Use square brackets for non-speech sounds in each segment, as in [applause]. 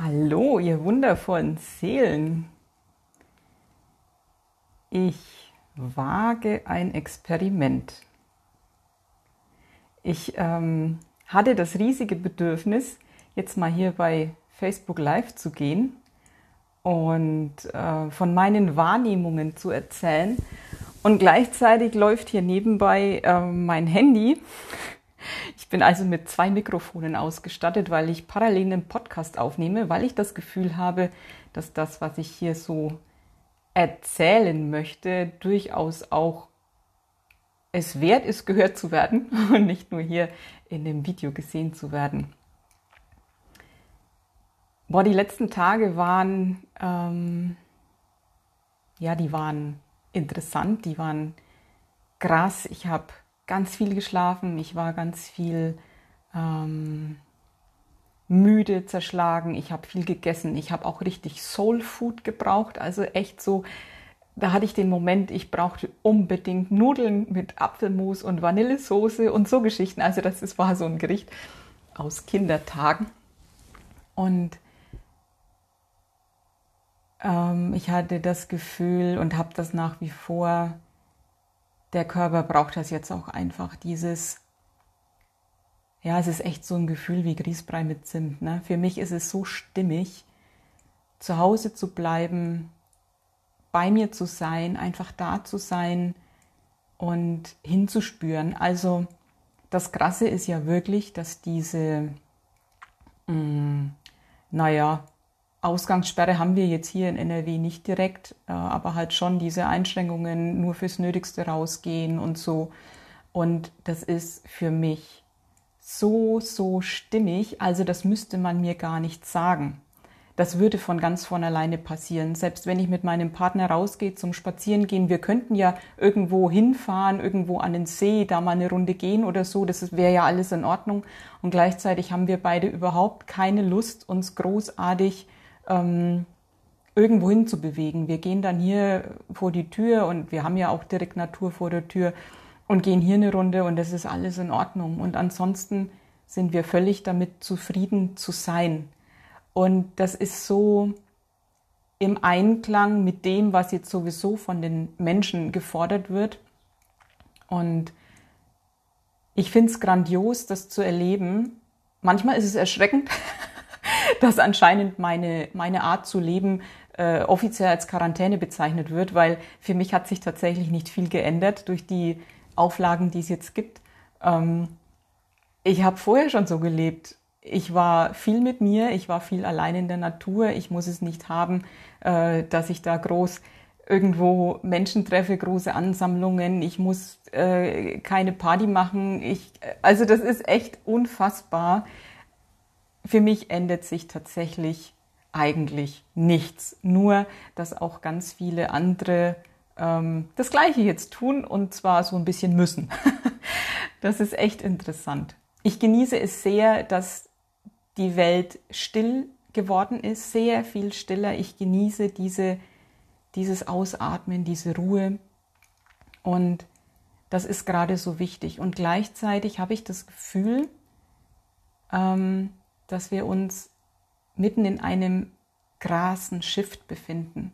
Hallo, ihr wundervollen Seelen. Ich wage ein Experiment. Ich ähm, hatte das riesige Bedürfnis, jetzt mal hier bei Facebook Live zu gehen und äh, von meinen Wahrnehmungen zu erzählen. Und gleichzeitig läuft hier nebenbei äh, mein Handy ich bin also mit zwei Mikrofonen ausgestattet, weil ich parallel einen Podcast aufnehme, weil ich das Gefühl habe, dass das, was ich hier so erzählen möchte, durchaus auch es wert ist, gehört zu werden [laughs] und nicht nur hier in dem Video gesehen zu werden. Boah, die letzten Tage waren, ähm, ja, die waren interessant, die waren krass. Ich habe ganz viel geschlafen, ich war ganz viel ähm, müde, zerschlagen, ich habe viel gegessen, ich habe auch richtig Soul Food gebraucht, also echt so, da hatte ich den Moment, ich brauchte unbedingt Nudeln mit Apfelmus und Vanillesoße und so Geschichten. Also das ist, war so ein Gericht aus Kindertagen. Und ähm, ich hatte das Gefühl und habe das nach wie vor, der Körper braucht das jetzt auch einfach, dieses, ja, es ist echt so ein Gefühl wie Grießbrei mit Zimt. Ne? Für mich ist es so stimmig, zu Hause zu bleiben, bei mir zu sein, einfach da zu sein und hinzuspüren. Also das Krasse ist ja wirklich, dass diese, mh, mm, naja, Ausgangssperre haben wir jetzt hier in NRW nicht direkt, äh, aber halt schon diese Einschränkungen, nur fürs Nötigste rausgehen und so. Und das ist für mich so, so stimmig. Also das müsste man mir gar nicht sagen. Das würde von ganz von alleine passieren. Selbst wenn ich mit meinem Partner rausgehe zum Spazierengehen, wir könnten ja irgendwo hinfahren, irgendwo an den See, da mal eine Runde gehen oder so. Das wäre ja alles in Ordnung. Und gleichzeitig haben wir beide überhaupt keine Lust, uns großartig ähm, irgendwo hin zu bewegen. Wir gehen dann hier vor die Tür und wir haben ja auch direkt Natur vor der Tür und gehen hier eine Runde und das ist alles in Ordnung. Und ansonsten sind wir völlig damit zufrieden zu sein. Und das ist so im Einklang mit dem, was jetzt sowieso von den Menschen gefordert wird. Und ich finde es grandios, das zu erleben. Manchmal ist es erschreckend, [laughs] [laughs] dass anscheinend meine, meine Art zu leben äh, offiziell als Quarantäne bezeichnet wird, weil für mich hat sich tatsächlich nicht viel geändert durch die Auflagen, die es jetzt gibt. Ähm, ich habe vorher schon so gelebt. Ich war viel mit mir, ich war viel allein in der Natur. Ich muss es nicht haben, äh, dass ich da groß irgendwo Menschen treffe, große Ansammlungen. Ich muss äh, keine Party machen. Ich, also das ist echt unfassbar, für mich ändert sich tatsächlich eigentlich nichts. Nur, dass auch ganz viele andere ähm, das Gleiche jetzt tun und zwar so ein bisschen müssen. [laughs] das ist echt interessant. Ich genieße es sehr, dass die Welt still geworden ist, sehr viel stiller. Ich genieße diese, dieses Ausatmen, diese Ruhe. Und das ist gerade so wichtig. Und gleichzeitig habe ich das Gefühl, ähm, dass wir uns mitten in einem krassen Shift befinden.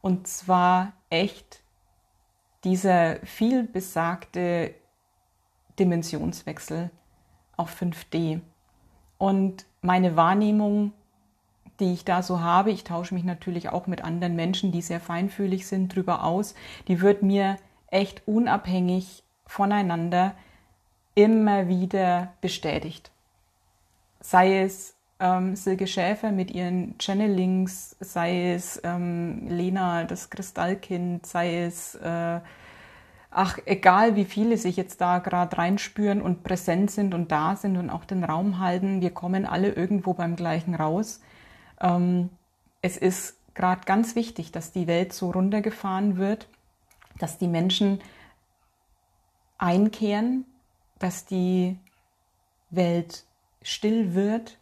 Und zwar echt dieser viel besagte Dimensionswechsel auf 5D. Und meine Wahrnehmung, die ich da so habe, ich tausche mich natürlich auch mit anderen Menschen, die sehr feinfühlig sind, drüber aus, die wird mir echt unabhängig voneinander immer wieder bestätigt sei es ähm, Silke Schäfer mit ihren Channelings, sei es ähm, Lena, das Kristallkind, sei es, äh, ach, egal wie viele sich jetzt da gerade reinspüren und präsent sind und da sind und auch den Raum halten, wir kommen alle irgendwo beim gleichen raus. Ähm, es ist gerade ganz wichtig, dass die Welt so runtergefahren wird, dass die Menschen einkehren, dass die Welt still wird.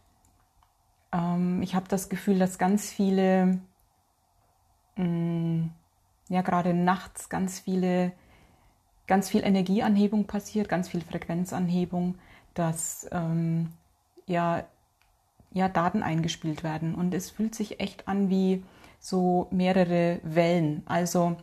Ähm, ich habe das Gefühl, dass ganz viele, mh, mm, ja gerade nachts ganz viele, ganz viel Energieanhebung passiert, ganz viel Frequenzanhebung, dass ähm, ja ja, Daten eingespielt werden. Und es fühlt sich echt an wie so mehrere Wellen. Also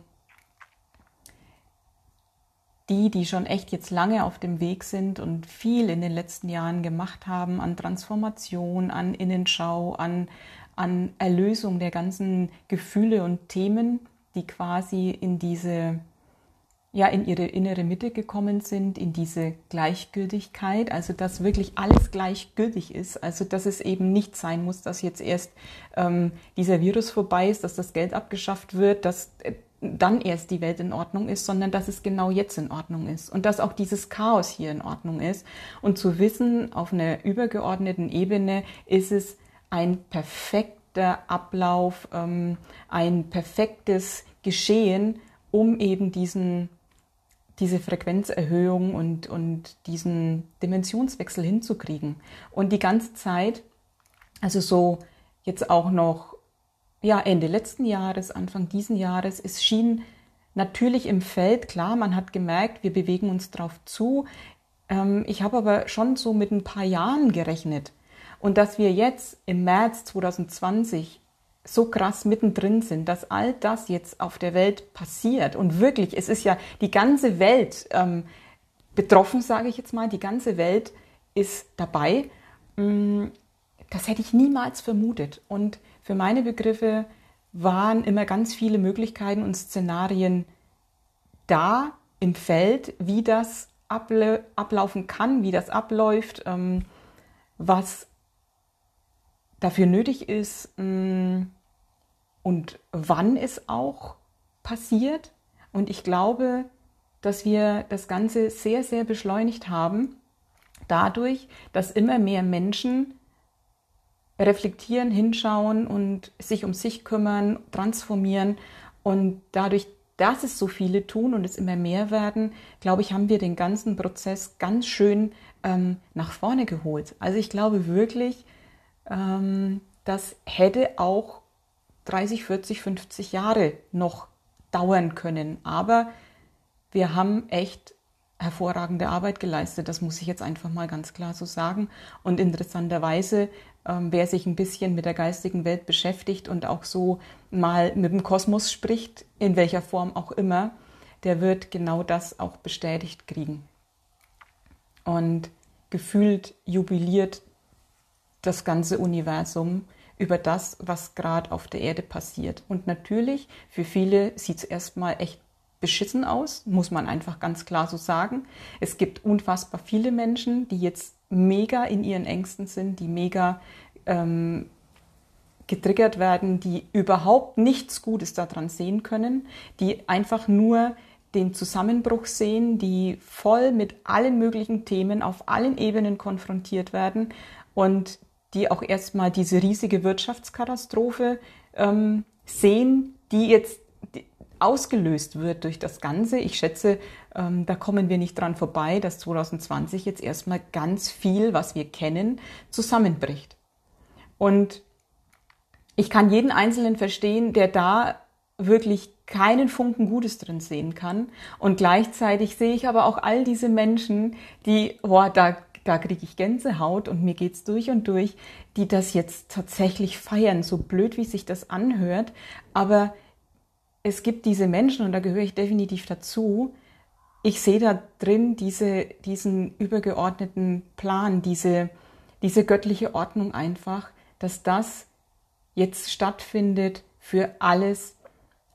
die, die schon echt jetzt lange auf dem Weg sind und viel in den letzten Jahren gemacht haben an Transformation, an Innenschau, an, an Erlösung der ganzen Gefühle und Themen, die quasi in diese ja in ihre innere Mitte gekommen sind, in diese Gleichgültigkeit, also dass wirklich alles gleichgültig ist, also dass es eben nicht sein muss, dass jetzt erst ähm, dieser Virus vorbei ist, dass das Geld abgeschafft wird, dass äh, dann erst die Welt in Ordnung ist, sondern dass es genau jetzt in Ordnung ist und dass auch dieses Chaos hier in Ordnung ist. Und zu wissen, auf einer übergeordneten Ebene ist es ein perfekter Ablauf, ähm, ein perfektes Geschehen, um eben diesen diese Frequenzerhöhung und, und diesen Dimensionswechsel hinzukriegen. Und die ganze Zeit, also so jetzt auch noch, ja, Ende letzten Jahres, Anfang diesen Jahres, es schien natürlich im Feld, klar, man hat gemerkt, wir bewegen uns drauf zu. Ähm, ich habe aber schon so mit ein paar Jahren gerechnet. Und dass wir jetzt im März 2020 so krass mittendrin sind, dass all das jetzt auf der Welt passiert. Und wirklich, es ist ja die ganze Welt ähm, betroffen, sage ich jetzt mal. Die ganze Welt ist dabei. Das hätte ich niemals vermutet. Und für meine Begriffe waren immer ganz viele Möglichkeiten und Szenarien da im Feld, wie das ablaufen kann, wie das abläuft, ähm, was dafür nötig ist mm, und wann es auch passiert. Und ich glaube, dass wir das Ganze sehr, sehr beschleunigt haben, dadurch, dass immer mehr Menschen reflektieren, hinschauen und sich um sich kümmern, transformieren. Und dadurch, dass es so viele tun und es immer mehr werden, glaube ich, haben wir den ganzen Prozess ganz schön ähm, nach vorne geholt. Also ich glaube wirklich, ähm, das hätte auch 30, 40, 50 Jahre noch dauern können. Aber wir haben echt hervorragende Arbeit geleistet. Das muss ich jetzt einfach mal ganz klar so sagen. Und interessanterweise, ähm, wer sich ein bisschen mit der geistigen Welt beschäftigt und auch so mal mit dem Kosmos spricht, in welcher Form auch immer, der wird genau das auch bestätigt kriegen. Und gefühlt jubiliert das ganze Universum über das, was gerade auf der Erde passiert. Und natürlich, für viele sieht es erstmal echt beschissen aus, muss man einfach ganz klar so sagen. Es gibt unfassbar viele Menschen, die jetzt mega in ihren Ängsten sind, die mega ähm, getriggert werden, die überhaupt nichts Gutes daran sehen können, die einfach nur den Zusammenbruch sehen, die voll mit allen möglichen Themen auf allen Ebenen konfrontiert werden und die auch erstmal diese riesige Wirtschaftskatastrophe ähm, sehen, die jetzt ausgelöst wird durch das Ganze. Ich schätze, ähm, da kommen wir nicht dran vorbei, dass 2020 jetzt erstmal ganz viel, was wir kennen, zusammenbricht. Und ich kann jeden Einzelnen verstehen, der da wirklich keinen Funken Gutes drin sehen kann. Und gleichzeitig sehe ich aber auch all diese Menschen, die, boah, da da kriege ich Gänsehaut und mir geht's durch und durch, die das jetzt tatsächlich feiern, so blöd wie sich das anhört. Aber es gibt diese Menschen, und da gehöre ich definitiv dazu, ich sehe da drin diese, diesen übergeordneten Plan, diese, diese göttliche Ordnung einfach, dass das jetzt stattfindet für alles,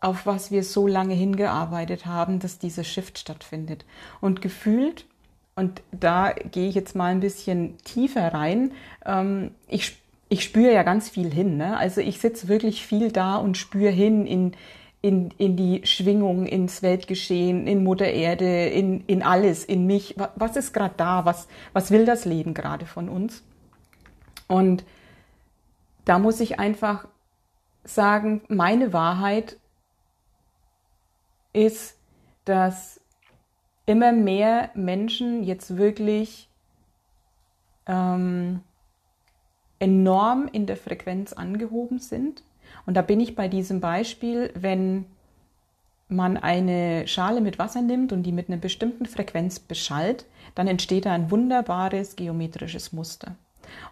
auf was wir so lange hingearbeitet haben, dass dieser Shift stattfindet. Und gefühlt und da gehe ich jetzt mal ein bisschen tiefer rein. Ähm, ich, ich spüre ja ganz viel hin. Ne? Also ich sitze wirklich viel da und spüre hin in, in, in die Schwingung, ins Weltgeschehen, in Mutter Erde, in, in alles, in mich. Was ist gerade da? Was, was will das Leben gerade von uns? Und da muss ich einfach sagen, meine Wahrheit ist, dass immer mehr Menschen jetzt wirklich ähm, enorm in der Frequenz angehoben sind. Und da bin ich bei diesem Beispiel, wenn man eine Schale mit Wasser nimmt und die mit einer bestimmten Frequenz beschallt, dann entsteht da ein wunderbares geometrisches Muster.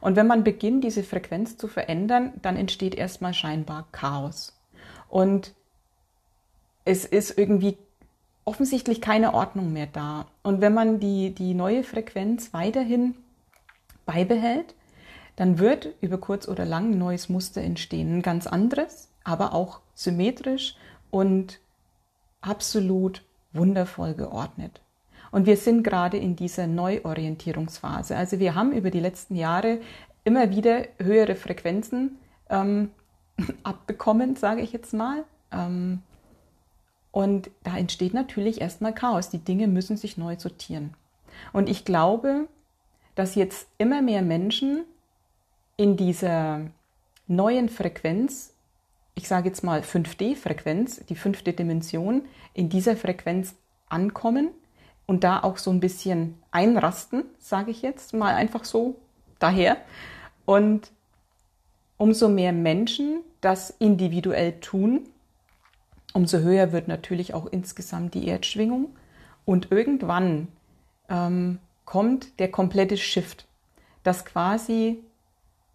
Und wenn man beginnt, diese Frequenz zu verändern, dann entsteht erstmal scheinbar Chaos. Und es ist irgendwie offensichtlich keine Ordnung mehr da. Und wenn man die, die neue Frequenz weiterhin beibehält, dann wird über kurz oder lang ein neues Muster entstehen. Ein ganz anderes, aber auch symmetrisch und absolut wundervoll geordnet. Und wir sind gerade in dieser Neuorientierungsphase. Also wir haben über die letzten Jahre immer wieder höhere Frequenzen ähm, [laughs] abbekommen, sage ich jetzt mal. Ähm, und da entsteht natürlich erstmal Chaos. Die Dinge müssen sich neu sortieren. Und ich glaube, dass jetzt immer mehr Menschen in dieser neuen Frequenz, ich sage jetzt mal 5D-Frequenz, die fünfte Dimension, in dieser Frequenz ankommen und da auch so ein bisschen einrasten, sage ich jetzt mal einfach so daher. Und umso mehr Menschen das individuell tun, umso höher wird natürlich auch insgesamt die Erdschwingung. Und irgendwann ähm, kommt der komplette Shift, das quasi,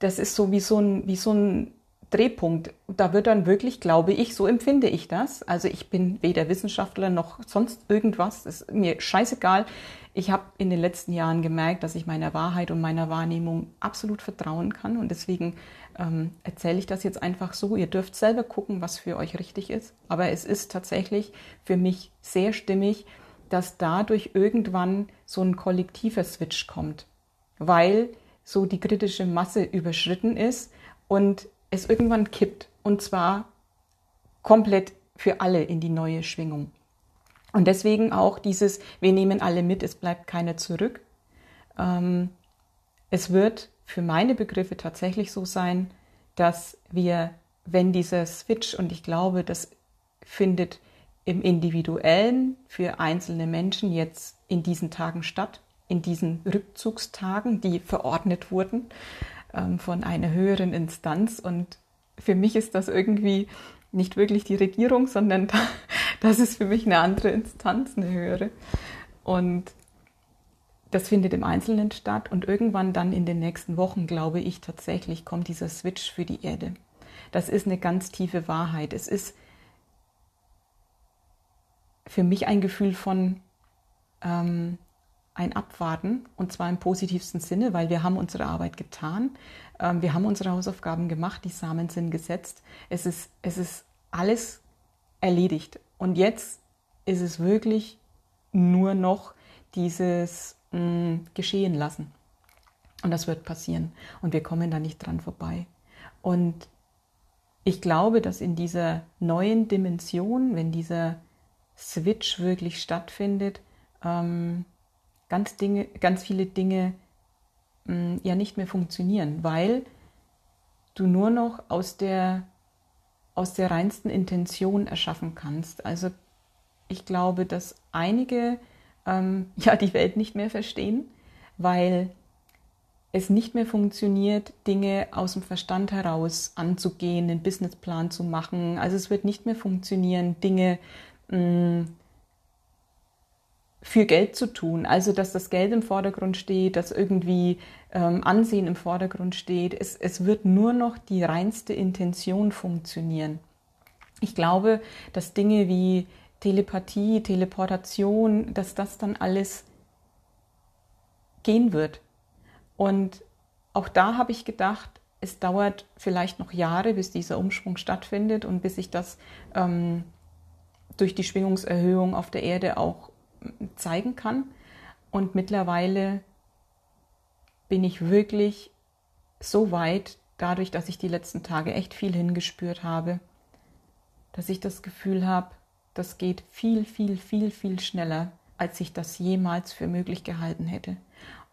das ist so wie so ein, wie so ein Drehpunkt. Da wird dann wirklich, glaube ich, so empfinde ich das. Also ich bin weder Wissenschaftler noch sonst irgendwas. Das ist mir scheißegal. Ich habe in den letzten Jahren gemerkt, dass ich meiner Wahrheit und meiner Wahrnehmung absolut vertrauen kann. Und deswegen ähm, erzähle ich das jetzt einfach so. Ihr dürft selber gucken, was für euch richtig ist. Aber es ist tatsächlich für mich sehr stimmig, dass dadurch irgendwann so ein kollektiver Switch kommt. Weil so die kritische Masse überschritten ist und es irgendwann kippt und zwar komplett für alle in die neue Schwingung. Und deswegen auch dieses, wir nehmen alle mit, es bleibt keiner zurück. Ähm, es wird für meine Begriffe tatsächlich so sein, dass wir, wenn dieser Switch, und ich glaube, das findet im Individuellen für einzelne Menschen jetzt in diesen Tagen statt, in diesen Rückzugstagen, die verordnet wurden, ähm, von einer höheren Instanz. Und für mich ist das irgendwie nicht wirklich die Regierung, sondern [laughs] das ist für mich eine andere Instanz, eine höhere. Und das findet im Einzelnen statt und irgendwann dann in den nächsten Wochen, glaube ich, tatsächlich kommt dieser Switch für die Erde. Das ist eine ganz tiefe Wahrheit. Es ist für mich ein Gefühl von ähm, ein Abwarten und zwar im positivsten Sinne, weil wir haben unsere Arbeit getan, ähm, wir haben unsere Hausaufgaben gemacht, die Samen sind gesetzt, es ist, es ist alles erledigt. Und jetzt ist es wirklich nur noch dieses mh, mm, geschehen lassen. Und das wird passieren. Und wir kommen da nicht dran vorbei. Und ich glaube, dass in dieser neuen Dimension, wenn dieser Switch wirklich stattfindet, ähm, ganz, Dinge, ganz viele Dinge mh, mm, ja nicht mehr funktionieren, weil du nur noch aus der, aus der reinsten Intention erschaffen kannst. Also ich glaube, dass einige ähm, [laughs] ja die Welt nicht mehr verstehen, weil es nicht mehr funktioniert, Dinge aus dem Verstand heraus anzugehen, einen Businessplan zu machen. Also es wird nicht mehr funktionieren, Dinge mh, mm, für Geld zu tun. Also, dass das Geld im Vordergrund steht, dass irgendwie ähm, Ansehen im Vordergrund steht. Es, es wird nur noch die reinste Intention funktionieren. Ich glaube, dass Dinge wie Telepathie, Teleportation, dass das dann alles gehen wird. Und auch da habe ich gedacht, es dauert vielleicht noch Jahre, bis dieser Umschwung stattfindet und bis sich das ähm, durch die Schwingungserhöhung auf der Erde auch zeigen kann. Und mittlerweile bin ich wirklich so weit, dadurch, dass ich die letzten Tage echt viel hingespürt habe, dass ich das Gefühl habe, das geht viel, viel, viel, viel schneller, als ich das jemals für möglich gehalten hätte.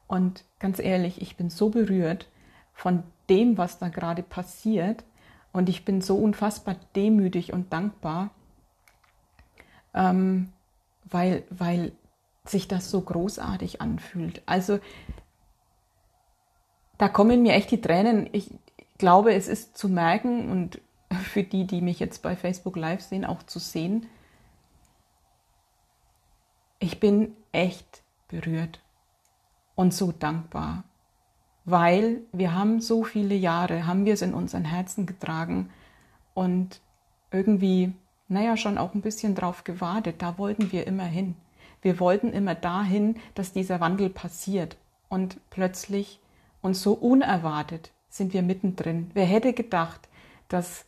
Und ganz ehrlich, ich bin so berührt von dem, was da gerade passiert. Und ich bin so unfassbar demütig und dankbar, ähm, weil, weil sich das so großartig anfühlt. Also da kommen mir echt die Tränen. Ich glaube, es ist zu merken und [laughs] für die, die mich jetzt bei Facebook Live sehen, auch zu sehen. Ich bin echt berührt und so dankbar, weil wir haben so viele Jahre, haben wir es in unseren Herzen getragen und irgendwie, naja, schon auch ein bisschen drauf gewartet. Da wollten wir immer hin. Wir wollten immer dahin, dass dieser Wandel passiert. Und plötzlich und so unerwartet sind wir mittendrin. Wer hätte gedacht, dass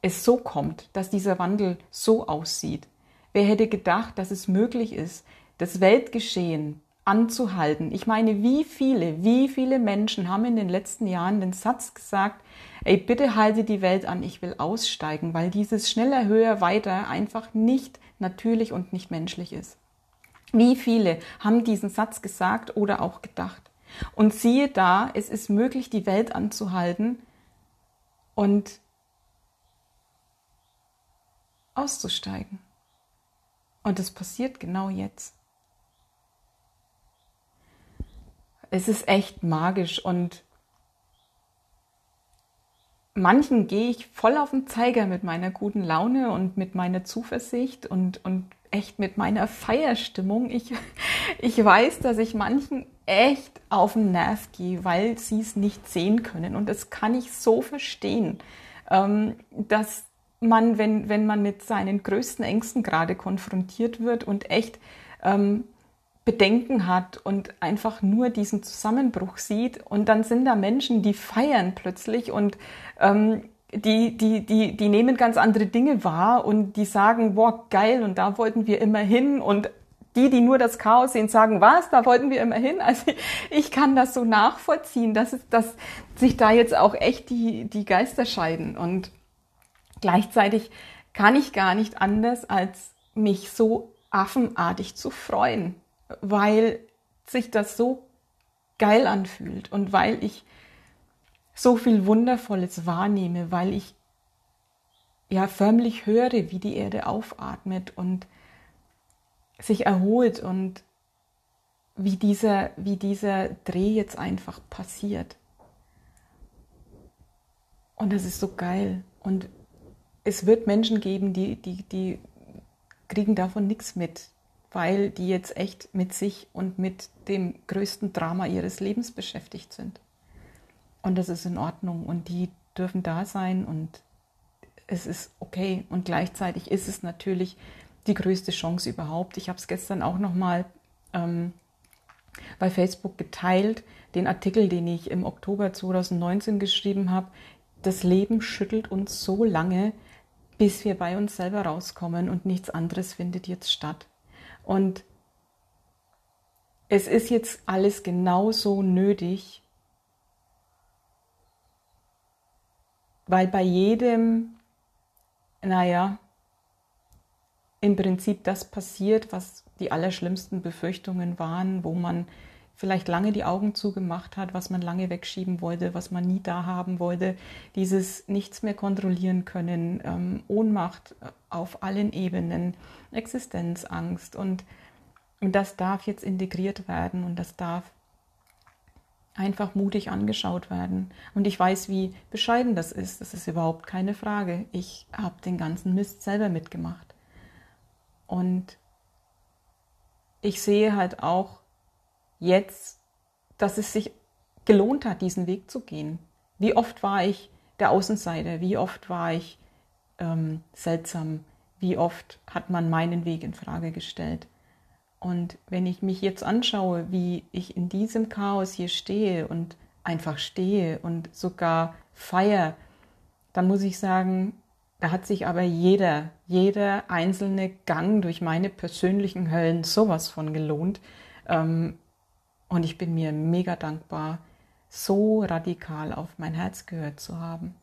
es so kommt, dass dieser Wandel so aussieht? Wer hätte gedacht, dass es möglich ist, das Weltgeschehen anzuhalten? Ich meine, wie viele, wie viele Menschen haben in den letzten Jahren den Satz gesagt, ey, bitte halte die Welt an, ich will aussteigen, weil dieses schneller, höher, weiter einfach nicht natürlich und nicht menschlich ist. Wie viele haben diesen Satz gesagt oder auch gedacht? Und siehe da, es ist möglich, die Welt anzuhalten und auszusteigen. Und es passiert genau jetzt. Es ist echt magisch und manchen gehe ich voll auf den Zeiger mit meiner guten Laune und mit meiner Zuversicht und, und echt mit meiner Feierstimmung. Ich, [laughs] ich weiß, dass ich manchen echt auf den Nerv gehe, weil sie es nicht sehen können. Und das kann ich so verstehen, ähm, dass man, wenn, wenn man mit seinen größten Ängsten gerade konfrontiert wird und echt ähm, Bedenken hat und einfach nur diesen Zusammenbruch sieht und dann sind da Menschen, die feiern plötzlich und ähm, die, die, die, die nehmen ganz andere Dinge wahr und die sagen, boah, geil, und da wollten wir immer hin. Und die, die nur das Chaos sehen, sagen, was, da wollten wir immer hin. Also [laughs] ich kann das so nachvollziehen, dass, es, dass sich da jetzt auch echt die, die Geister scheiden. Und gleichzeitig kann ich gar nicht anders, als mich so affenartig zu freuen, weil sich das so geil anfühlt und weil ich so viel Wundervolles wahrnehme, weil ich ja förmlich höre, wie die Erde aufatmet und sich erholt und wie dieser, wie dieser Dreh jetzt einfach passiert. Und das ist so geil. Und es wird Menschen geben, die, die, die kriegen davon nichts mit, weil die jetzt echt mit sich und mit dem größten Drama ihres Lebens beschäftigt sind. Und das ist in Ordnung und die dürfen da sein und es ist okay. Und gleichzeitig ist es natürlich die größte Chance überhaupt. Ich habe es gestern auch nochmal ähm, bei Facebook geteilt, den Artikel, den ich im Oktober 2019 geschrieben habe. Das Leben schüttelt uns so lange, bis wir bei uns selber rauskommen und nichts anderes findet jetzt statt. Und es ist jetzt alles genauso nötig, weil bei jedem, naja, im Prinzip das passiert, was die allerschlimmsten Befürchtungen waren, wo man vielleicht lange die Augen zugemacht hat, was man lange wegschieben wollte, was man nie da haben wollte, dieses nichts mehr kontrollieren können, ähm, Ohnmacht auf allen Ebenen, Existenzangst und, und das darf jetzt integriert werden und das darf einfach mutig angeschaut werden. Und ich weiß, wie bescheiden das ist. Das ist überhaupt keine Frage. Ich habe den ganzen Mist selber mitgemacht. Und ich sehe halt auch jetzt, dass es sich gelohnt hat, diesen Weg zu gehen. Wie oft war ich der Außenseiter? Wie oft war ich ähm, seltsam? Wie oft hat man meinen Weg in Frage gestellt? Und wenn ich mich jetzt anschaue, wie ich in diesem Chaos hier stehe und einfach stehe und sogar feier, dann muss ich sagen, da hat sich aber jeder, jeder einzelne Gang durch meine persönlichen Höllen sowas von gelohnt. Ähm, und ich bin mir mega dankbar, so radikal auf mein Herz gehört zu haben.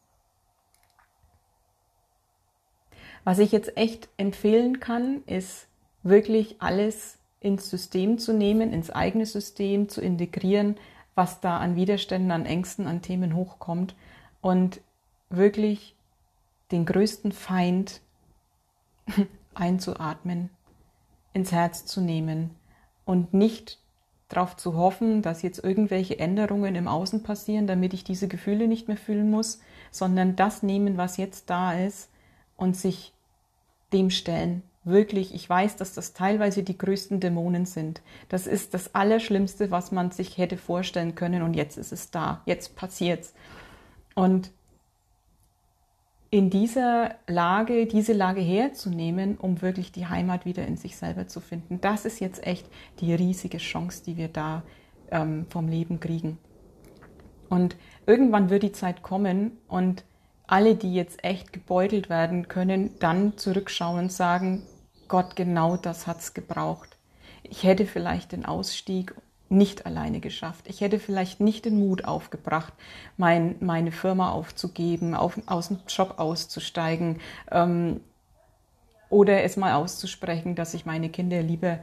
Was ich jetzt echt empfehlen kann, ist wirklich alles ins System zu nehmen, ins eigene System zu integrieren, was da an Widerständen, an Ängsten, an Themen hochkommt und wirklich den größten Feind [laughs] einzuatmen, ins Herz zu nehmen und nicht darauf zu hoffen, dass jetzt irgendwelche Änderungen im Außen passieren, damit ich diese Gefühle nicht mehr fühlen muss, sondern das nehmen, was jetzt da ist und sich dem stellen wirklich, ich weiß, dass das teilweise die größten Dämonen sind. Das ist das Allerschlimmste, was man sich hätte vorstellen können und jetzt ist es da, jetzt passiert's. Und in dieser Lage, diese Lage herzunehmen, um wirklich die Heimat wieder in sich selber zu finden, das ist jetzt echt die riesige Chance, die wir da ähm, vom Leben kriegen. Und irgendwann wird die Zeit kommen und alle, die jetzt echt gebeutelt werden, können dann zurückschauen und sagen, Gott, genau das hat's gebraucht. Ich hätte vielleicht den Ausstieg nicht alleine geschafft. Ich hätte vielleicht nicht den Mut aufgebracht, mein, meine Firma aufzugeben, auf, aus dem Job auszusteigen ähm, oder es mal auszusprechen, dass ich meine Kinder lieber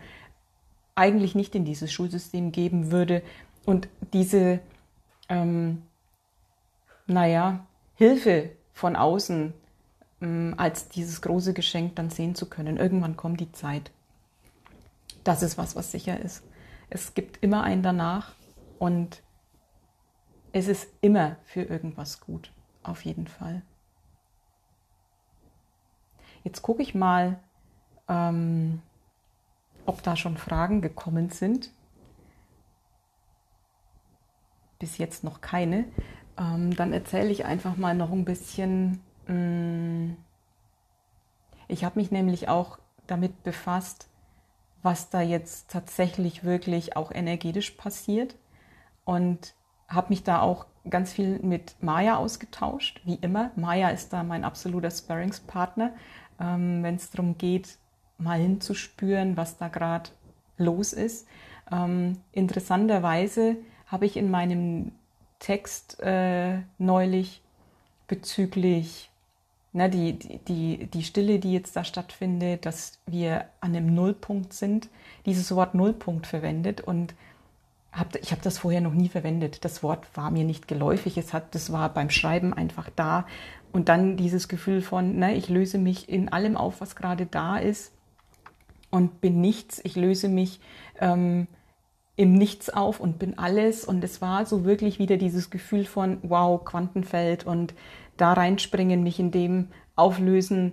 eigentlich nicht in dieses Schulsystem geben würde und diese, ähm, naja, Hilfe von außen ähm, als dieses große Geschenk dann sehen zu können. Irgendwann kommt die Zeit. Das ist was, was sicher ist. Es gibt immer ein danach und es ist immer für irgendwas gut, auf jeden Fall. Jetzt gucke ich mal, ähm, ob da schon Fragen gekommen sind. Bis jetzt noch keine. Ähm, dann erzähle ich einfach mal noch ein bisschen. Mh, mm, ich habe mich nämlich auch damit befasst, was da jetzt tatsächlich wirklich auch energetisch passiert und habe mich da auch ganz viel mit Maya ausgetauscht, wie immer. Maya ist da mein absoluter Sparringspartner, ähm, wenn es darum geht, mal hinzuspüren, was da gerade los ist. Ähm, interessanterweise habe ich in meinem Text äh, neulich bezüglich ne, die, die, die Stille, die jetzt da stattfindet, dass wir an einem Nullpunkt sind, dieses Wort Nullpunkt verwendet und hab, ich habe das vorher noch nie verwendet. Das Wort war mir nicht geläufig. Es hat, das war beim Schreiben einfach da. Und dann dieses Gefühl von, ne, ich löse mich in allem auf, was gerade da ist und bin nichts. Ich löse mich ähm, im Nichts auf und bin alles. Und es war so wirklich wieder dieses Gefühl von, wow, Quantenfeld und da reinspringen, mich in dem auflösen,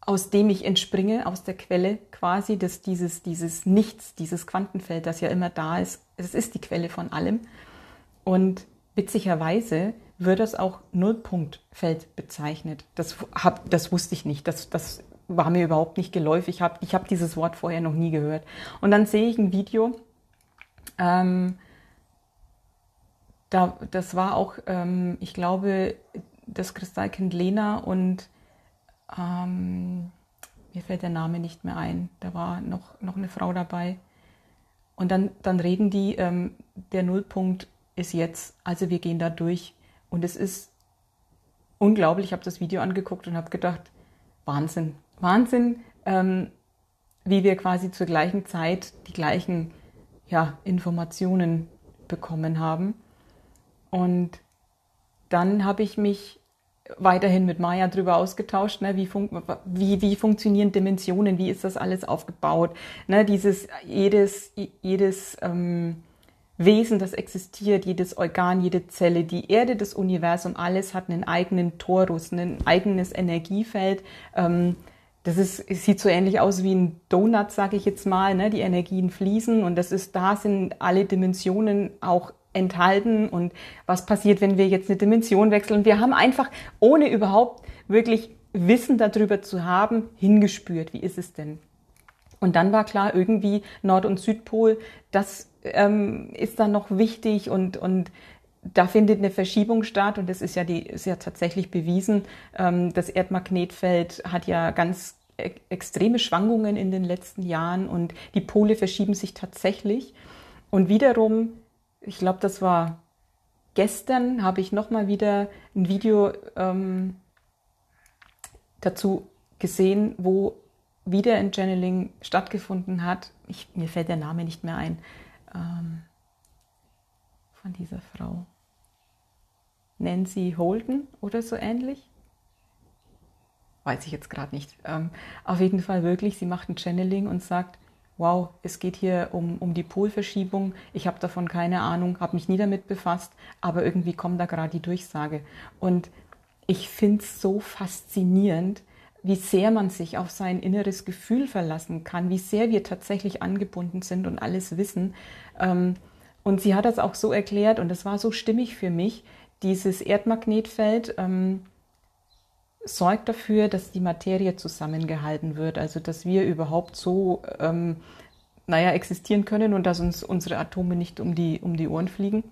aus dem ich entspringe, aus der Quelle quasi, dass dieses, dieses Nichts, dieses Quantenfeld, das ja immer da ist, es ist die Quelle von allem. Und witzigerweise wird das auch Nullpunktfeld bezeichnet. Das, hab, das wusste ich nicht. Das, das war mir überhaupt nicht geläufig. Ich habe ich hab dieses Wort vorher noch nie gehört. Und dann sehe ich ein Video, ähm, da, das war auch, ähm, ich glaube, das Kristallkind Lena und ähm, mir fällt der Name nicht mehr ein. Da war noch, noch eine Frau dabei. Und dann, dann reden die, ähm, der Nullpunkt ist jetzt, also wir gehen da durch. Und es ist unglaublich. Ich habe das Video angeguckt und habe gedacht, Wahnsinn, Wahnsinn, ähm, wie wir quasi zur gleichen Zeit die gleichen ja, Informationen bekommen haben. Und dann habe ich mich weiterhin mit Maya darüber ausgetauscht, ne, wie, fun wie, wie funktionieren Dimensionen, wie ist das alles aufgebaut, ne, dieses jedes, jedes ähm, Wesen, das existiert, jedes Organ, jede Zelle, die Erde, das Universum, alles hat einen eigenen Torus, ein eigenes Energiefeld. Ähm, das ist, sieht so ähnlich aus wie ein Donut, sage ich jetzt mal. Ne? Die Energien fließen und das ist, da sind alle Dimensionen auch enthalten und was passiert, wenn wir jetzt eine Dimension wechseln. Wir haben einfach, ohne überhaupt wirklich Wissen darüber zu haben, hingespürt, wie ist es denn? Und dann war klar, irgendwie Nord- und Südpol, das ähm, ist dann noch wichtig und, und da findet eine Verschiebung statt und das ist ja, die, ist ja tatsächlich bewiesen. Ähm, das Erdmagnetfeld hat ja ganz e extreme Schwankungen in den letzten Jahren und die Pole verschieben sich tatsächlich. Und wiederum ich glaube, das war gestern, habe ich nochmal wieder ein Video ähm, dazu gesehen, wo wieder ein Channeling stattgefunden hat. Ich, mir fällt der Name nicht mehr ein. Ähm, von dieser Frau. Nancy Holden oder so ähnlich. Weiß ich jetzt gerade nicht. Ähm, auf jeden Fall wirklich, sie macht ein Channeling und sagt, wow, es geht hier um, um die Polverschiebung, ich habe davon keine Ahnung, habe mich nie damit befasst, aber irgendwie kommt da gerade die Durchsage. Und ich finde es so faszinierend, wie sehr man sich auf sein inneres Gefühl verlassen kann, wie sehr wir tatsächlich angebunden sind und alles wissen. Ähm, und sie hat das auch so erklärt und das war so stimmig für mich. Dieses Erdmagnetfeld ähm, sorgt dafür, dass die Materie zusammengehalten wird, also dass wir überhaupt so, ähm, naja, existieren können und dass uns unsere Atome nicht um die, um die Ohren fliegen.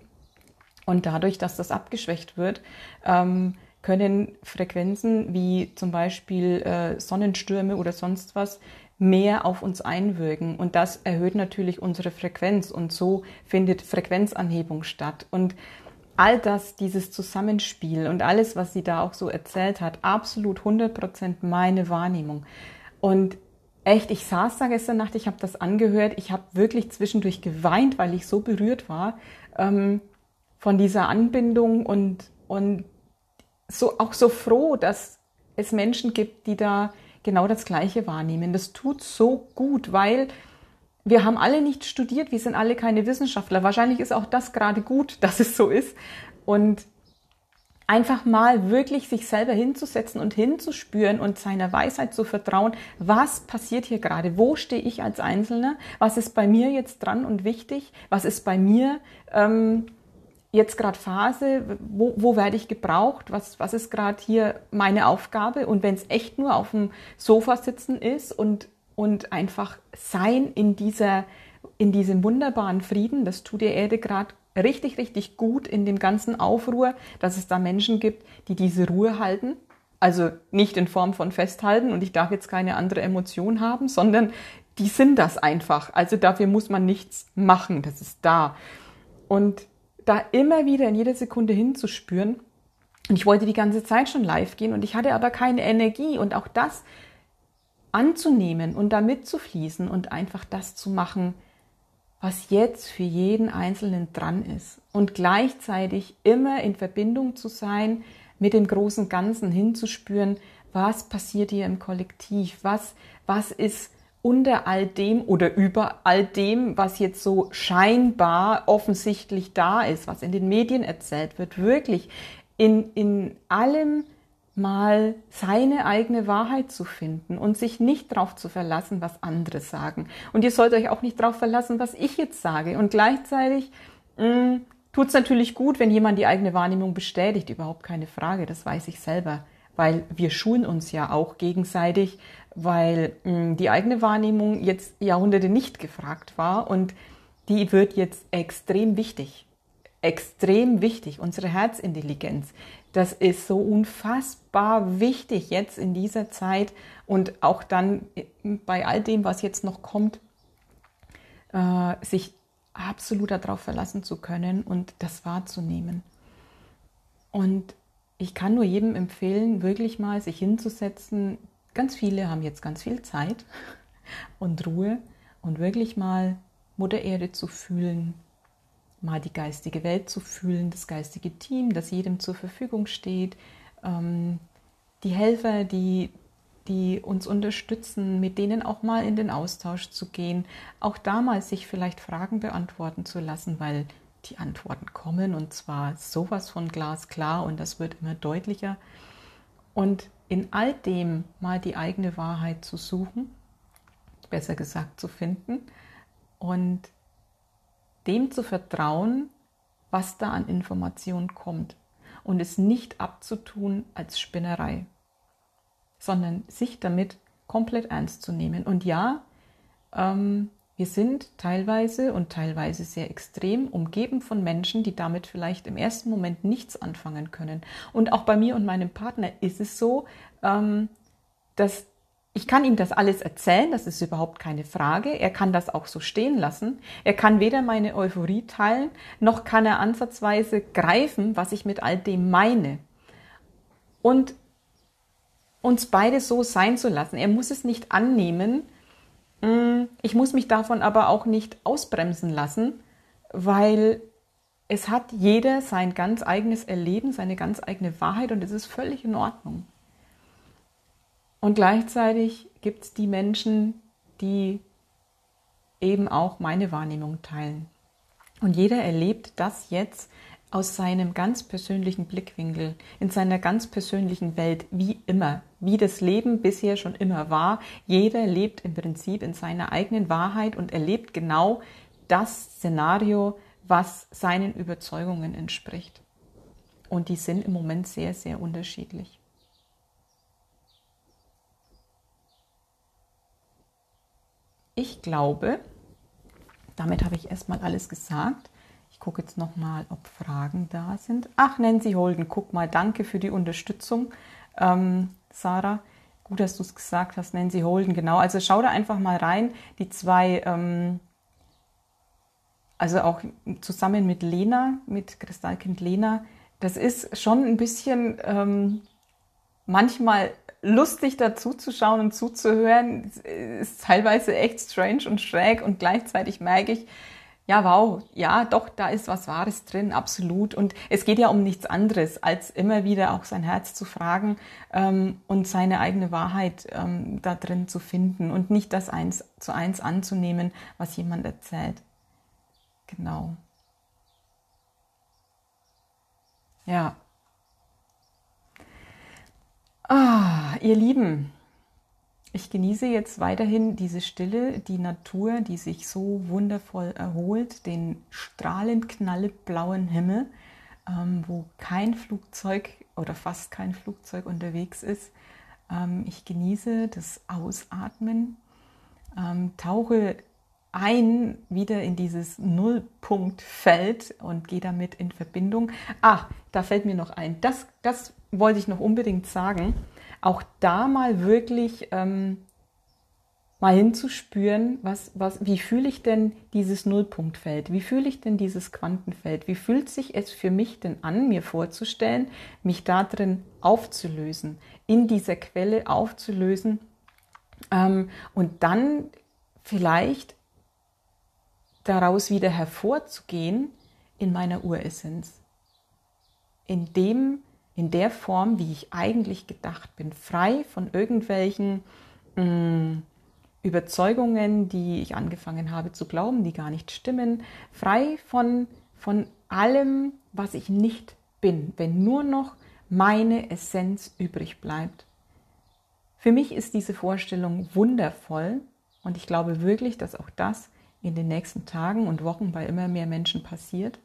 Und dadurch, dass das abgeschwächt wird, ähm, können Frequenzen wie zum Beispiel äh, Sonnenstürme oder sonst was mehr auf uns einwirken. Und das erhöht natürlich unsere Frequenz. Und so findet Frequenzanhebung statt. Und all das, dieses Zusammenspiel und alles, was sie da auch so erzählt hat, absolut 100% meine Wahrnehmung. Und echt, ich saß da gestern Nacht, ich habe das angehört, ich habe wirklich zwischendurch geweint, weil ich so berührt war ähm, von dieser Anbindung und, und so, auch so froh, dass es Menschen gibt, die da genau das Gleiche wahrnehmen. Das tut so gut, weil wir haben alle nicht studiert, wir sind alle keine Wissenschaftler. Wahrscheinlich ist auch das gerade gut, [laughs] dass es so ist. Und einfach mal wirklich sich selber hinzusetzen und hinzuspüren und seiner Weisheit zu vertrauen, was passiert hier gerade, wo stehe ich als Einzelner, was ist bei mir jetzt dran und wichtig, was ist bei mir ähm, jetzt gerade Phase, wo, wo werde ich gebraucht, was, was ist gerade hier meine Aufgabe? Und wenn es echt nur auf dem Sofa sitzen ist und, und einfach sein in, dieser, in diesem wunderbaren Frieden, das tut der Erde gerade richtig, richtig gut in dem ganzen Aufruhr, dass es da Menschen gibt, die diese Ruhe halten. Also nicht in Form von Festhalten und ich darf jetzt keine andere Emotion haben, sondern die sind das einfach. Also dafür muss man nichts machen, das ist da. Und da immer wieder in jeder Sekunde hinzuspüren. Und ich wollte die ganze Zeit schon live gehen und ich hatte aber keine Energie und auch das anzunehmen und da mitzufließen und einfach das zu machen, was jetzt für jeden Einzelnen dran ist. Und gleichzeitig immer in Verbindung zu sein mit dem großen Ganzen, hinzuspüren, was passiert hier im Kollektiv, was, was ist unter all dem oder über all dem, was jetzt so scheinbar offensichtlich da ist, was in den Medien erzählt wird, wirklich in, in allem mal seine eigene Wahrheit zu finden und sich nicht darauf zu verlassen, was andere sagen. Und ihr sollt euch auch nicht darauf verlassen, was ich jetzt sage. Und gleichzeitig mm, tut es natürlich gut, wenn jemand die eigene Wahrnehmung bestätigt, überhaupt keine Frage, das weiß ich selber, weil wir schulen uns ja auch gegenseitig weil mh, hm, die eigene Wahrnehmung jetzt Jahrhunderte nicht gefragt war und die wird jetzt extrem wichtig. Extrem wichtig. Unsere Herzintelligenz, das ist so unfassbar wichtig jetzt in dieser Zeit und auch dann bei all dem, was jetzt noch kommt, äh, sich absolut darauf verlassen zu können und das wahrzunehmen. Und ich kann nur jedem empfehlen, wirklich mal sich hinzusetzen, ganz viele haben jetzt ganz viel Zeit und Ruhe und wirklich mal Mutter Erde zu fühlen, mal die geistige Welt zu fühlen, das geistige Team, das jedem zur Verfügung steht, ähm, die Helfer, die, die uns unterstützen, mit denen auch mal in den Austausch zu gehen, auch damals sich vielleicht Fragen beantworten zu lassen, weil die Antworten kommen und zwar sowas von glasklar und das wird immer deutlicher. Und in all dem mal die eigene Wahrheit zu suchen, besser gesagt zu finden und dem zu vertrauen, was da an Informationen kommt und es nicht abzutun als Spinnerei, sondern sich damit komplett ernst zu nehmen. Und ja, ähm, wir sind teilweise und teilweise sehr extrem umgeben von Menschen, die damit vielleicht im ersten Moment nichts anfangen können. Und auch bei mir und meinem Partner ist es so, ähm, dass ich kann ihm das alles erzählen, das ist überhaupt keine Frage. Er kann das auch so stehen lassen. Er kann weder meine Euphorie teilen, noch kann er ansatzweise greifen, was ich mit all dem meine. Und uns beide so sein zu lassen. Er muss es nicht annehmen, Mm, ich muss mich davon aber auch nicht ausbremsen lassen, weil es hat jeder sein ganz eigenes Erleben, seine ganz eigene Wahrheit und es ist völlig in Ordnung. Und gleichzeitig gibt es die Menschen, die eben auch meine Wahrnehmung teilen. Und jeder erlebt das jetzt aus seinem ganz persönlichen Blickwinkel, in seiner ganz persönlichen Welt, wie immer, wie das Leben bisher schon immer war. Jeder lebt im Prinzip in seiner eigenen Wahrheit und erlebt genau das Szenario, was seinen Überzeugungen entspricht. Und die sind im Moment sehr, sehr unterschiedlich. Ich glaube, damit habe ich erstmal alles gesagt. Ich gucke jetzt nochmal, ob Fragen da sind. Ach, Nancy Holden, guck mal, danke für die Unterstützung. Ähm, Sarah, gut, dass du es gesagt hast, Nancy Holden, genau. Also schau da einfach mal rein. Die zwei, ähm, also auch zusammen mit Lena, mit Kristallkind Lena, das ist schon ein bisschen ähm, manchmal lustig dazu zu schauen und zuzuhören. Ist teilweise echt strange und schräg und gleichzeitig merke ich, ja, wow, ja, doch, da ist was Wahres drin, absolut. Und es geht ja um nichts anderes, als immer wieder auch sein Herz zu fragen ähm, und seine eigene Wahrheit ähm, da drin zu finden und nicht das eins zu eins anzunehmen, was jemand erzählt. Genau. Ja. Ah, ihr Lieben, ich genieße jetzt weiterhin diese Stille, die Natur, die sich so wundervoll erholt, den strahlend knallblauen Himmel, ähm, wo kein Flugzeug oder fast kein Flugzeug unterwegs ist. Ähm, ich genieße das Ausatmen, ähm, tauche ein wieder in dieses Nullpunktfeld und gehe damit in Verbindung. Ah, da fällt mir noch ein, das, das wollte ich noch unbedingt sagen auch da mal wirklich ähm, mal hinzuspüren, was, was, wie fühle ich denn dieses Nullpunktfeld? Wie fühle ich denn dieses Quantenfeld? Wie fühlt sich es für mich denn an, mir vorzustellen, mich da drin aufzulösen, in dieser Quelle aufzulösen ähm, und dann vielleicht daraus wieder hervorzugehen in meiner Uressenz. In dem, in der Form, wie ich eigentlich gedacht bin, frei von irgendwelchen mh, mm, Überzeugungen, die ich angefangen habe zu glauben, die gar nicht stimmen, frei von, von allem, was ich nicht bin, wenn nur noch meine Essenz übrig bleibt. Für mich ist diese Vorstellung wundervoll und ich glaube wirklich, dass auch das in den nächsten Tagen und Wochen bei immer mehr Menschen passiert.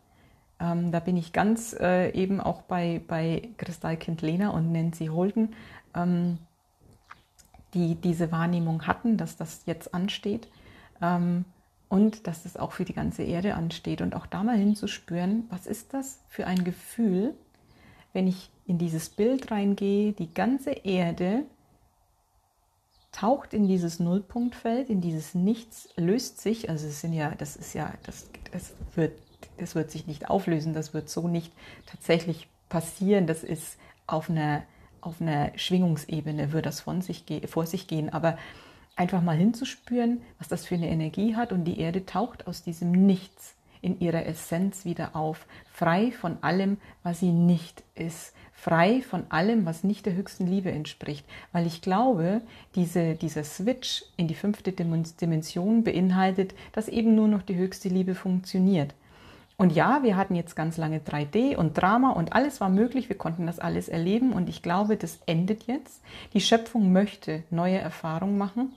Ähm, da bin ich ganz äh, eben auch bei, bei Kristallkind Lena und Nancy Holden, ähm, die diese Wahrnehmung hatten, dass das jetzt ansteht ähm, und dass das auch für die ganze Erde ansteht. Und auch da mal hinzuspüren, was ist das für ein Gefühl, wenn ich in dieses Bild reingehe, die ganze Erde taucht in dieses Nullpunktfeld, in dieses Nichts, löst sich, also es sind ja, das ist ja, das, das wird das wird sich nicht auflösen, das wird so nicht tatsächlich passieren. Das ist auf einer, auf einer Schwingungsebene, wird das von sich, vor sich gehen. Aber einfach mal hinzuspüren, was das für eine Energie hat und die Erde taucht aus diesem Nichts in ihrer Essenz wieder auf, frei von allem, was sie nicht ist, frei von allem, was nicht der höchsten Liebe entspricht. Weil ich glaube, diese, dieser Switch in die fünfte Dimension beinhaltet, dass eben nur noch die höchste Liebe funktioniert. Und ja, wir hatten jetzt ganz lange 3D und Drama und alles war möglich. Wir konnten das alles erleben und ich glaube, das endet jetzt. Die Schöpfung möchte neue Erfahrungen machen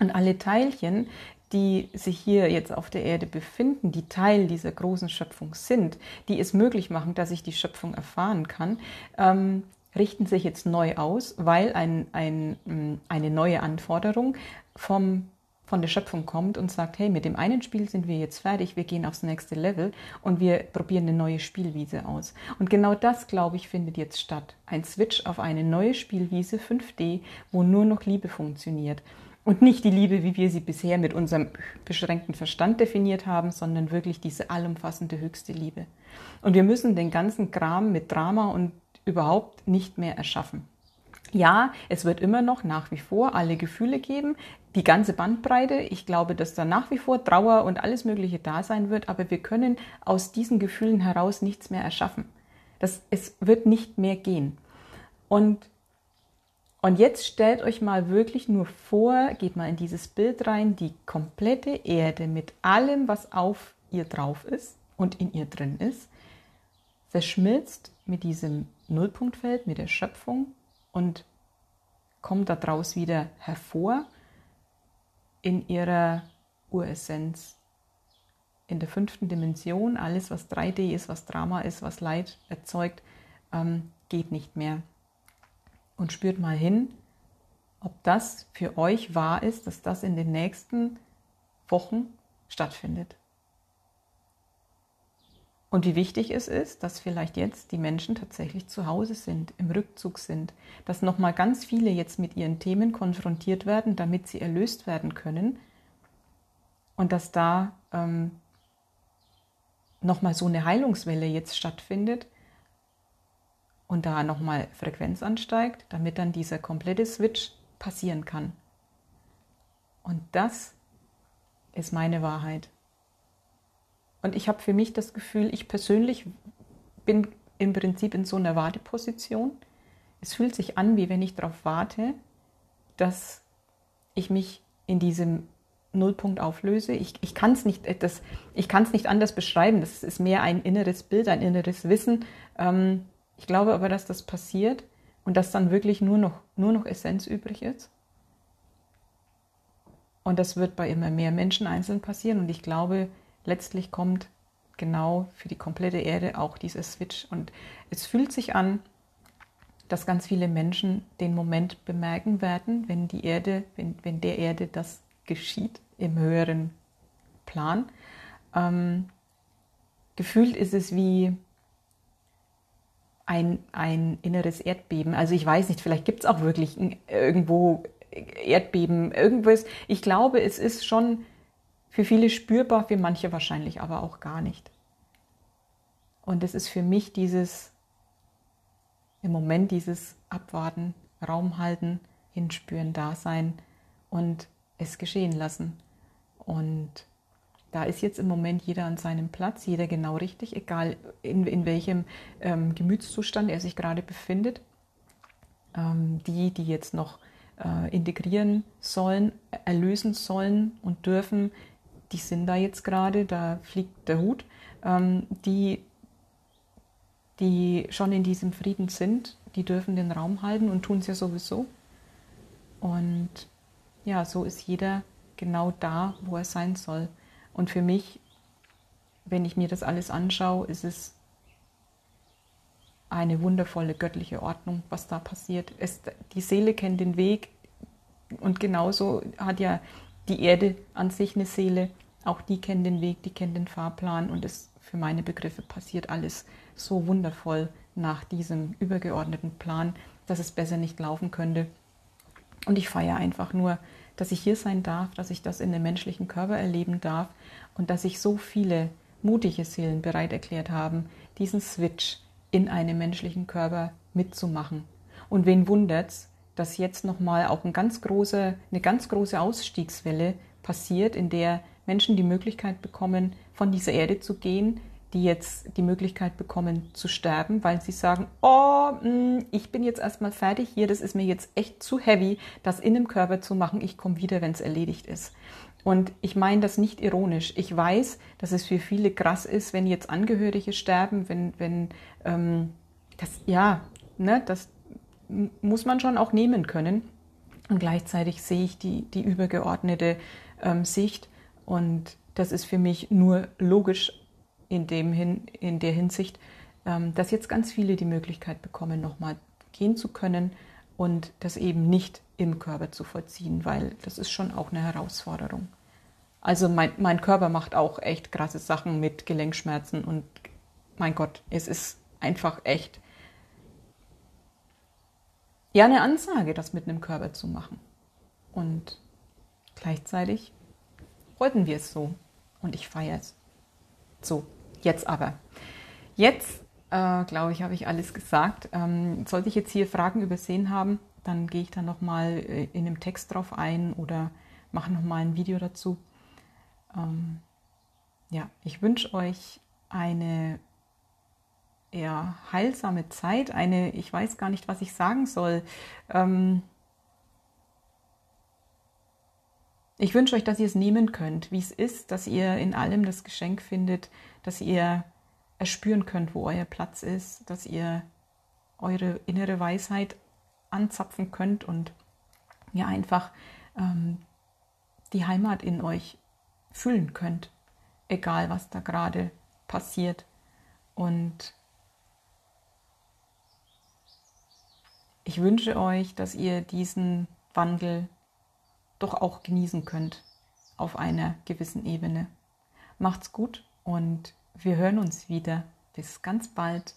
und alle Teilchen, die sich hier jetzt auf der Erde befinden, die Teil dieser großen Schöpfung sind, die es möglich machen, dass ich die Schöpfung erfahren kann, ähm, richten sich jetzt neu aus, weil ein, ein, eine neue Anforderung vom von der Schöpfung kommt und sagt, hey, mit dem einen Spiel sind wir jetzt fertig, wir gehen aufs nächste Level und wir probieren eine neue Spielwiese aus. Und genau das, glaube ich, findet jetzt statt. Ein Switch auf eine neue Spielwiese 5D, wo nur noch Liebe funktioniert. Und nicht die Liebe, wie wir sie bisher mit unserem beschränkten Verstand definiert haben, sondern wirklich diese allumfassende höchste Liebe. Und wir müssen den ganzen Kram mit Drama und überhaupt nicht mehr erschaffen. Ja, es wird immer noch nach wie vor alle Gefühle geben, die ganze Bandbreite. Ich glaube, dass da nach wie vor Trauer und alles Mögliche da sein wird, aber wir können aus diesen Gefühlen heraus nichts mehr erschaffen. Das, es wird nicht mehr gehen. Und, und jetzt stellt euch mal wirklich nur vor, geht mal in dieses Bild rein, die komplette Erde mit allem, was auf ihr drauf ist und in ihr drin ist, verschmilzt mit diesem Nullpunktfeld, mit der Schöpfung und kommt daraus wieder hervor in ihrer Uressenz. In der fünften Dimension, alles was 3D ist, was Drama ist, was Leid erzeugt, ähm, geht nicht mehr. Und spürt mal hin, ob das für euch wahr ist, dass das in den nächsten Wochen stattfindet. Und wie wichtig es ist, dass vielleicht jetzt die Menschen tatsächlich zu Hause sind, im Rückzug sind, dass nochmal ganz viele jetzt mit ihren Themen konfrontiert werden, damit sie erlöst werden können und dass da ähm, nochmal so eine Heilungswelle jetzt stattfindet und da nochmal Frequenz ansteigt, damit dann dieser komplette Switch passieren kann. Und das ist meine Wahrheit. Und ich habe für mich das Gefühl, ich persönlich bin im Prinzip in so einer Warteposition. Es fühlt sich an, wie wenn ich darauf warte, dass ich mich in diesem Nullpunkt auflöse. Ich, ich kann es nicht, nicht anders beschreiben. Das ist mehr ein inneres Bild, ein inneres Wissen. Ähm, ich glaube aber, dass das passiert und dass dann wirklich nur noch, nur noch Essenz übrig ist. Und das wird bei immer mehr Menschen einzeln passieren. Und ich glaube, letztlich kommt genau für die komplette Erde auch dieser Switch. Und es fühlt sich an, dass ganz viele Menschen den Moment bemerken werden, wenn die Erde, wenn, wenn der Erde das geschieht im höheren Plan. Ähm, gefühlt ist es wie ein, ein inneres Erdbeben. Also ich weiß nicht, vielleicht gibt es auch wirklich irgendwo Erdbeben, irgendwas. Ich glaube, es ist schon für viele spürbar, für manche wahrscheinlich aber auch gar nicht. Und es ist für mich dieses, im Moment dieses Abwarten, Raum halten, hinspüren, da sein und es geschehen lassen. Und da ist jetzt im Moment jeder an seinem Platz, jeder genau richtig, egal in, in welchem ähm, Gemütszustand er sich gerade befindet. Ähm, die, die jetzt noch äh, integrieren sollen, erlösen sollen und dürfen, die sind da jetzt gerade, da fliegt der Hut. Ähm, die, die schon in diesem Frieden sind, die dürfen den Raum halten und tun es ja sowieso. Und ja, so ist jeder genau da, wo er sein soll. Und für mich, wenn ich mir das alles anschaue, ist es eine wundervolle göttliche Ordnung, was da passiert. Es, die Seele kennt den Weg und genauso hat ja die Erde an sich eine Seele. Auch die kennt den Weg, die kennt den Fahrplan und es für meine Begriffe passiert alles so wundervoll nach diesem übergeordneten Plan, dass es besser nicht laufen könnte. Und ich feiere einfach nur, dass ich hier sein darf, dass ich das in dem menschlichen Körper erleben darf und dass sich so viele mutige Seelen bereit erklärt haben, diesen Switch in einem menschlichen Körper mitzumachen. Und wen wundert's, dass jetzt nochmal auch ein ganz große, eine ganz große Ausstiegswelle passiert, in der Menschen die Möglichkeit bekommen, von dieser Erde zu gehen, die jetzt die Möglichkeit bekommen zu sterben, weil sie sagen, oh, mm, ich bin jetzt erstmal fertig hier, das ist mir jetzt echt zu heavy, das in dem Körper zu machen, ich komme wieder, wenn es erledigt ist. Und ich meine das nicht ironisch. Ich weiß, dass es für viele krass ist, wenn jetzt Angehörige sterben, wenn, wenn ähm, das, ja, ne, das muss man schon auch nehmen können. Und gleichzeitig sehe ich die, die übergeordnete ähm, Sicht und das ist für mich nur logisch in, dem hin, in der Hinsicht, ähm, dass jetzt ganz viele die Möglichkeit bekommen, nochmal gehen zu können und das eben nicht im Körper zu vollziehen, weil das ist schon auch eine Herausforderung. Also mein, mein Körper macht auch echt krasse Sachen mit Gelenkschmerzen und mein Gott, es ist einfach echt ja eine Ansage, das mit einem Körper zu machen. Und gleichzeitig wollten wir es so und ich feiere es. So, jetzt aber. Jetzt, äh, glaube ich, habe ich alles gesagt. Ähm, sollte ich jetzt hier Fragen übersehen haben, dann gehe ich da nochmal äh, in dem Text drauf ein oder mache nochmal ein Video dazu. Ähm, ja, ich wünsche euch eine eher heilsame Zeit, eine, ich weiß gar nicht, was ich sagen soll. Ähm, ich wünsche euch, dass ihr es nehmen könnt, wie es ist, dass ihr in allem das Geschenk findet, dass ihr erspüren könnt, wo euer Platz ist, dass ihr eure innere Weisheit anzapfen könnt und ihr einfach ähm, die Heimat in euch fühlen könnt, egal was da gerade passiert. Und ich wünsche euch, dass ihr diesen Wandel doch auch genießen könnt auf einer gewissen Ebene. Macht's gut und wir hören uns wieder. Bis ganz bald.